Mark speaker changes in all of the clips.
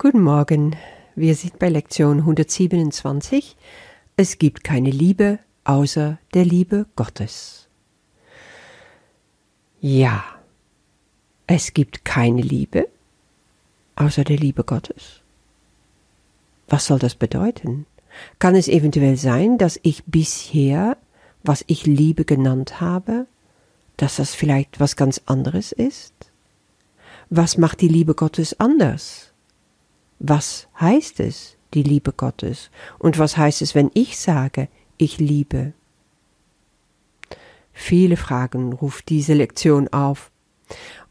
Speaker 1: Guten Morgen, wir sind bei Lektion 127. Es gibt keine Liebe außer der Liebe Gottes. Ja, es gibt keine Liebe außer der Liebe Gottes. Was soll das bedeuten? Kann es eventuell sein, dass ich bisher, was ich Liebe genannt habe, dass das vielleicht was ganz anderes ist? Was macht die Liebe Gottes anders? Was heißt es, die Liebe Gottes? Und was heißt es, wenn ich sage, ich liebe? Viele Fragen ruft diese Lektion auf.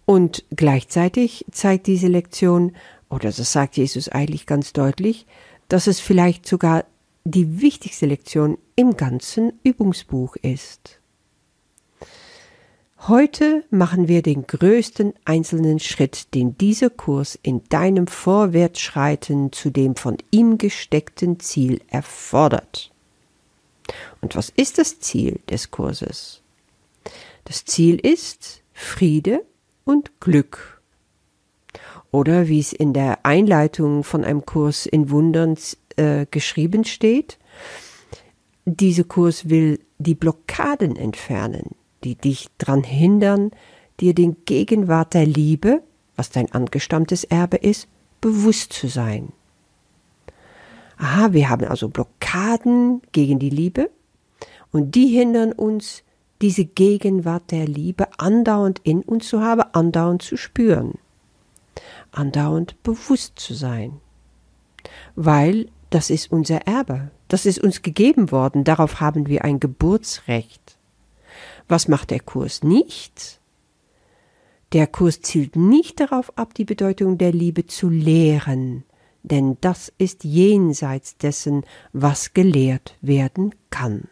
Speaker 1: Und gleichzeitig zeigt diese Lektion, oder das sagt Jesus eigentlich ganz deutlich, dass es vielleicht sogar die wichtigste Lektion im ganzen Übungsbuch ist. Heute machen wir den größten einzelnen Schritt, den dieser Kurs in deinem Vorwärtsschreiten zu dem von ihm gesteckten Ziel erfordert. Und was ist das Ziel des Kurses? Das Ziel ist Friede und Glück. Oder wie es in der Einleitung von einem Kurs in Wundern äh, geschrieben steht, dieser Kurs will die Blockaden entfernen, die dich daran hindern, dir den Gegenwart der Liebe, was dein angestammtes Erbe ist, bewusst zu sein. Aha, wir haben also Blockaden gegen die Liebe und die hindern uns, diese Gegenwart der Liebe andauernd in uns zu haben, andauernd zu spüren, andauernd bewusst zu sein. Weil das ist unser Erbe, das ist uns gegeben worden, darauf haben wir ein Geburtsrecht. Was macht der Kurs nicht? Der Kurs zielt nicht darauf ab, die Bedeutung der Liebe zu lehren, denn das ist jenseits dessen, was gelehrt werden kann.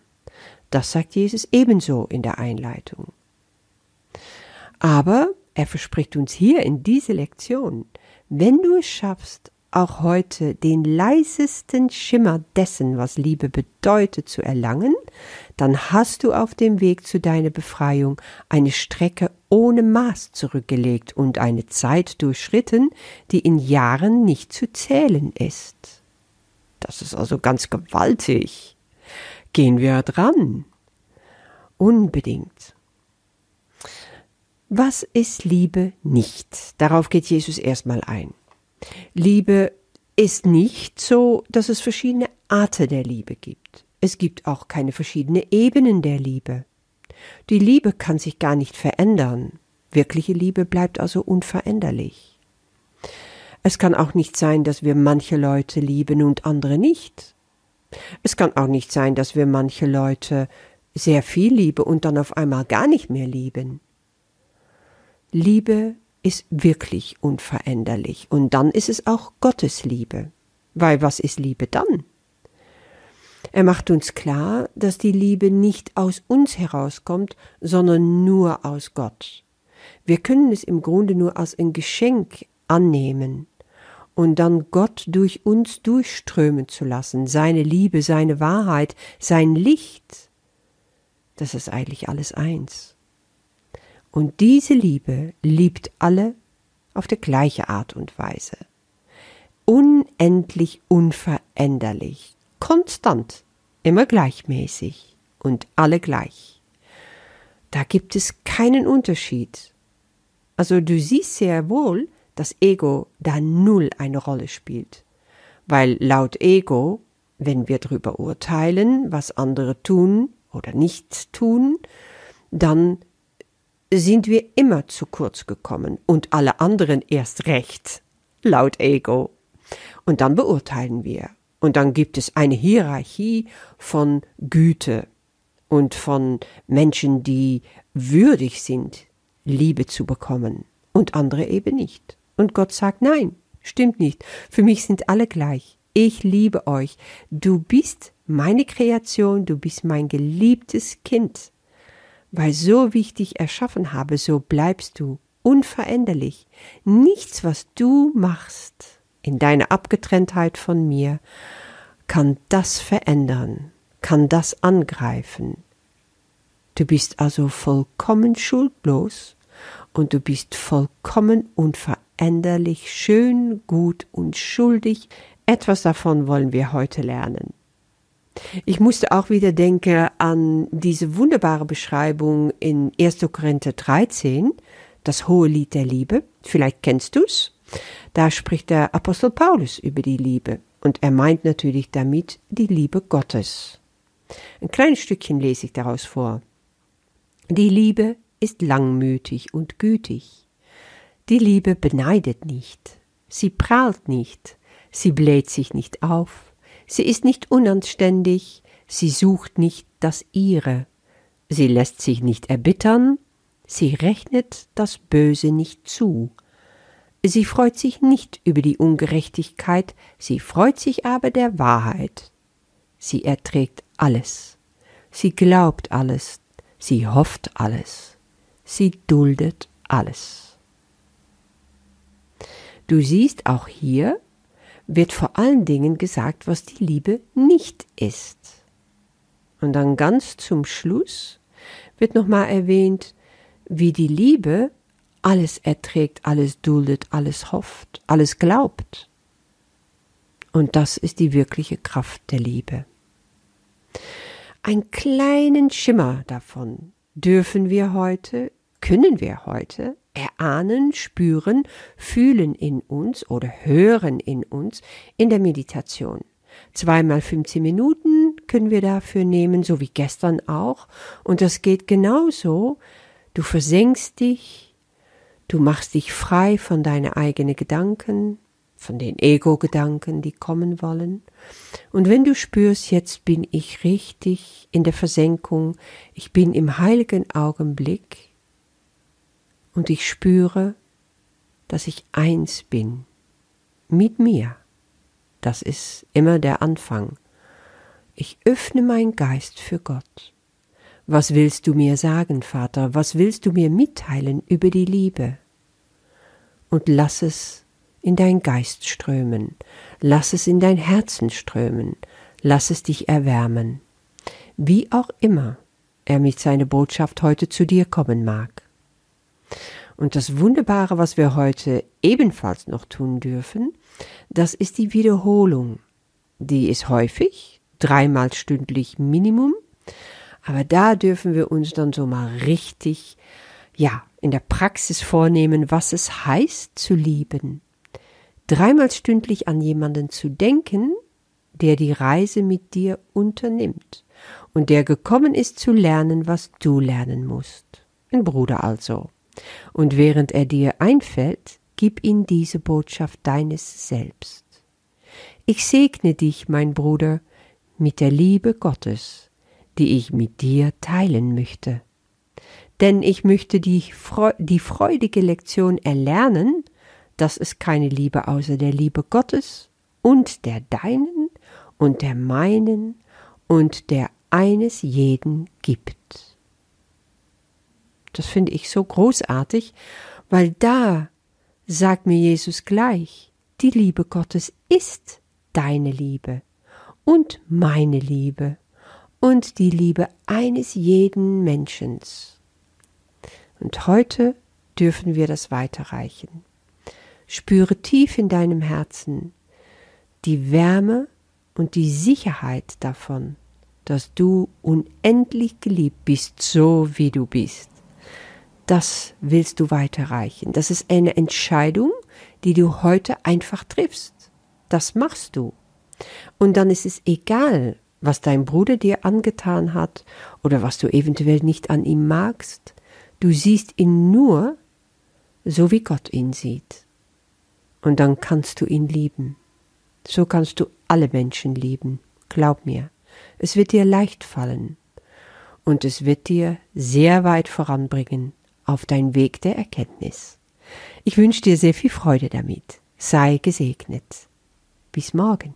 Speaker 1: Das sagt Jesus ebenso in der Einleitung. Aber er verspricht uns hier in dieser Lektion, wenn du es schaffst, auch heute den leisesten Schimmer dessen, was Liebe bedeutet, zu erlangen, dann hast du auf dem Weg zu deiner Befreiung eine Strecke ohne Maß zurückgelegt und eine Zeit durchschritten, die in Jahren nicht zu zählen ist. Das ist also ganz gewaltig. Gehen wir dran. Unbedingt. Was ist Liebe nicht? Darauf geht Jesus erstmal ein. Liebe ist nicht so, dass es verschiedene Arten der Liebe gibt. Es gibt auch keine verschiedenen Ebenen der Liebe. Die Liebe kann sich gar nicht verändern. Wirkliche Liebe bleibt also unveränderlich. Es kann auch nicht sein, dass wir manche Leute lieben und andere nicht. Es kann auch nicht sein, dass wir manche Leute sehr viel lieben und dann auf einmal gar nicht mehr lieben. Liebe ist wirklich unveränderlich. Und dann ist es auch Gottes Liebe. Weil was ist Liebe dann? Er macht uns klar, dass die Liebe nicht aus uns herauskommt, sondern nur aus Gott. Wir können es im Grunde nur als ein Geschenk annehmen und dann Gott durch uns durchströmen zu lassen, seine Liebe, seine Wahrheit, sein Licht. Das ist eigentlich alles eins. Und diese Liebe liebt alle auf die gleiche Art und Weise. Unendlich unveränderlich, konstant, immer gleichmäßig und alle gleich. Da gibt es keinen Unterschied. Also du siehst sehr wohl, dass Ego da null eine Rolle spielt. Weil laut Ego, wenn wir darüber urteilen, was andere tun oder nicht tun, dann sind wir immer zu kurz gekommen und alle anderen erst recht, laut Ego. Und dann beurteilen wir. Und dann gibt es eine Hierarchie von Güte und von Menschen, die würdig sind, Liebe zu bekommen und andere eben nicht. Und Gott sagt nein, stimmt nicht. Für mich sind alle gleich. Ich liebe euch. Du bist meine Kreation, du bist mein geliebtes Kind weil so wie ich dich erschaffen habe, so bleibst du unveränderlich. Nichts, was du machst in deiner Abgetrenntheit von mir, kann das verändern, kann das angreifen. Du bist also vollkommen schuldlos und du bist vollkommen unveränderlich unveränderlich, schön, gut und schuldig. Etwas davon wollen wir heute lernen. Ich musste auch wieder denken an diese wunderbare Beschreibung in 1. Korinther 13, das hohe Lied der Liebe. Vielleicht kennst du's. Da spricht der Apostel Paulus über die Liebe. Und er meint natürlich damit die Liebe Gottes. Ein kleines Stückchen lese ich daraus vor. Die Liebe ist langmütig und gütig. Die Liebe beneidet nicht. Sie prahlt nicht. Sie bläht sich nicht auf. Sie ist nicht unanständig. Sie sucht nicht das ihre. Sie lässt sich nicht erbittern. Sie rechnet das Böse nicht zu. Sie freut sich nicht über die Ungerechtigkeit, sie freut sich aber der Wahrheit. Sie erträgt alles. Sie glaubt alles. Sie hofft alles. Sie duldet alles. Du siehst auch hier wird vor allen Dingen gesagt, was die Liebe nicht ist. Und dann ganz zum Schluss wird nochmal erwähnt, wie die Liebe alles erträgt, alles duldet, alles hofft, alles glaubt. Und das ist die wirkliche Kraft der Liebe. Einen kleinen Schimmer davon dürfen wir heute, können wir heute erahnen, spüren, fühlen in uns oder hören in uns in der Meditation. Zweimal 15 Minuten können wir dafür nehmen, so wie gestern auch. Und das geht genauso. Du versenkst dich Du machst dich frei von deinen eigenen Gedanken, von den Ego-Gedanken, die kommen wollen. Und wenn du spürst, jetzt bin ich richtig in der Versenkung, ich bin im heiligen Augenblick und ich spüre, dass ich eins bin mit mir. Das ist immer der Anfang. Ich öffne mein Geist für Gott. Was willst du mir sagen, Vater? Was willst du mir mitteilen über die Liebe? Und lass es in dein Geist strömen, lass es in dein Herzen strömen, lass es dich erwärmen. Wie auch immer er mit seiner Botschaft heute zu dir kommen mag. Und das Wunderbare, was wir heute ebenfalls noch tun dürfen, das ist die Wiederholung. Die ist häufig, dreimal stündlich Minimum, aber da dürfen wir uns dann so mal richtig, ja, in der Praxis vornehmen, was es heißt zu lieben. Dreimal stündlich an jemanden zu denken, der die Reise mit dir unternimmt und der gekommen ist zu lernen, was du lernen musst. Ein Bruder also. Und während er dir einfällt, gib ihm diese Botschaft deines Selbst. Ich segne dich, mein Bruder, mit der Liebe Gottes die ich mit dir teilen möchte. Denn ich möchte die, die freudige Lektion erlernen, dass es keine Liebe außer der Liebe Gottes und der deinen und der meinen und der eines jeden gibt. Das finde ich so großartig, weil da sagt mir Jesus gleich, die Liebe Gottes ist deine Liebe und meine Liebe und die Liebe eines jeden Menschen. Und heute dürfen wir das weiterreichen. Spüre tief in deinem Herzen die Wärme und die Sicherheit davon, dass du unendlich geliebt bist, so wie du bist. Das willst du weiterreichen. Das ist eine Entscheidung, die du heute einfach triffst. Das machst du. Und dann ist es egal, was dein Bruder dir angetan hat oder was du eventuell nicht an ihm magst. Du siehst ihn nur so, wie Gott ihn sieht. Und dann kannst du ihn lieben. So kannst du alle Menschen lieben. Glaub mir, es wird dir leicht fallen und es wird dir sehr weit voranbringen auf dein Weg der Erkenntnis. Ich wünsche dir sehr viel Freude damit. Sei gesegnet. Bis morgen.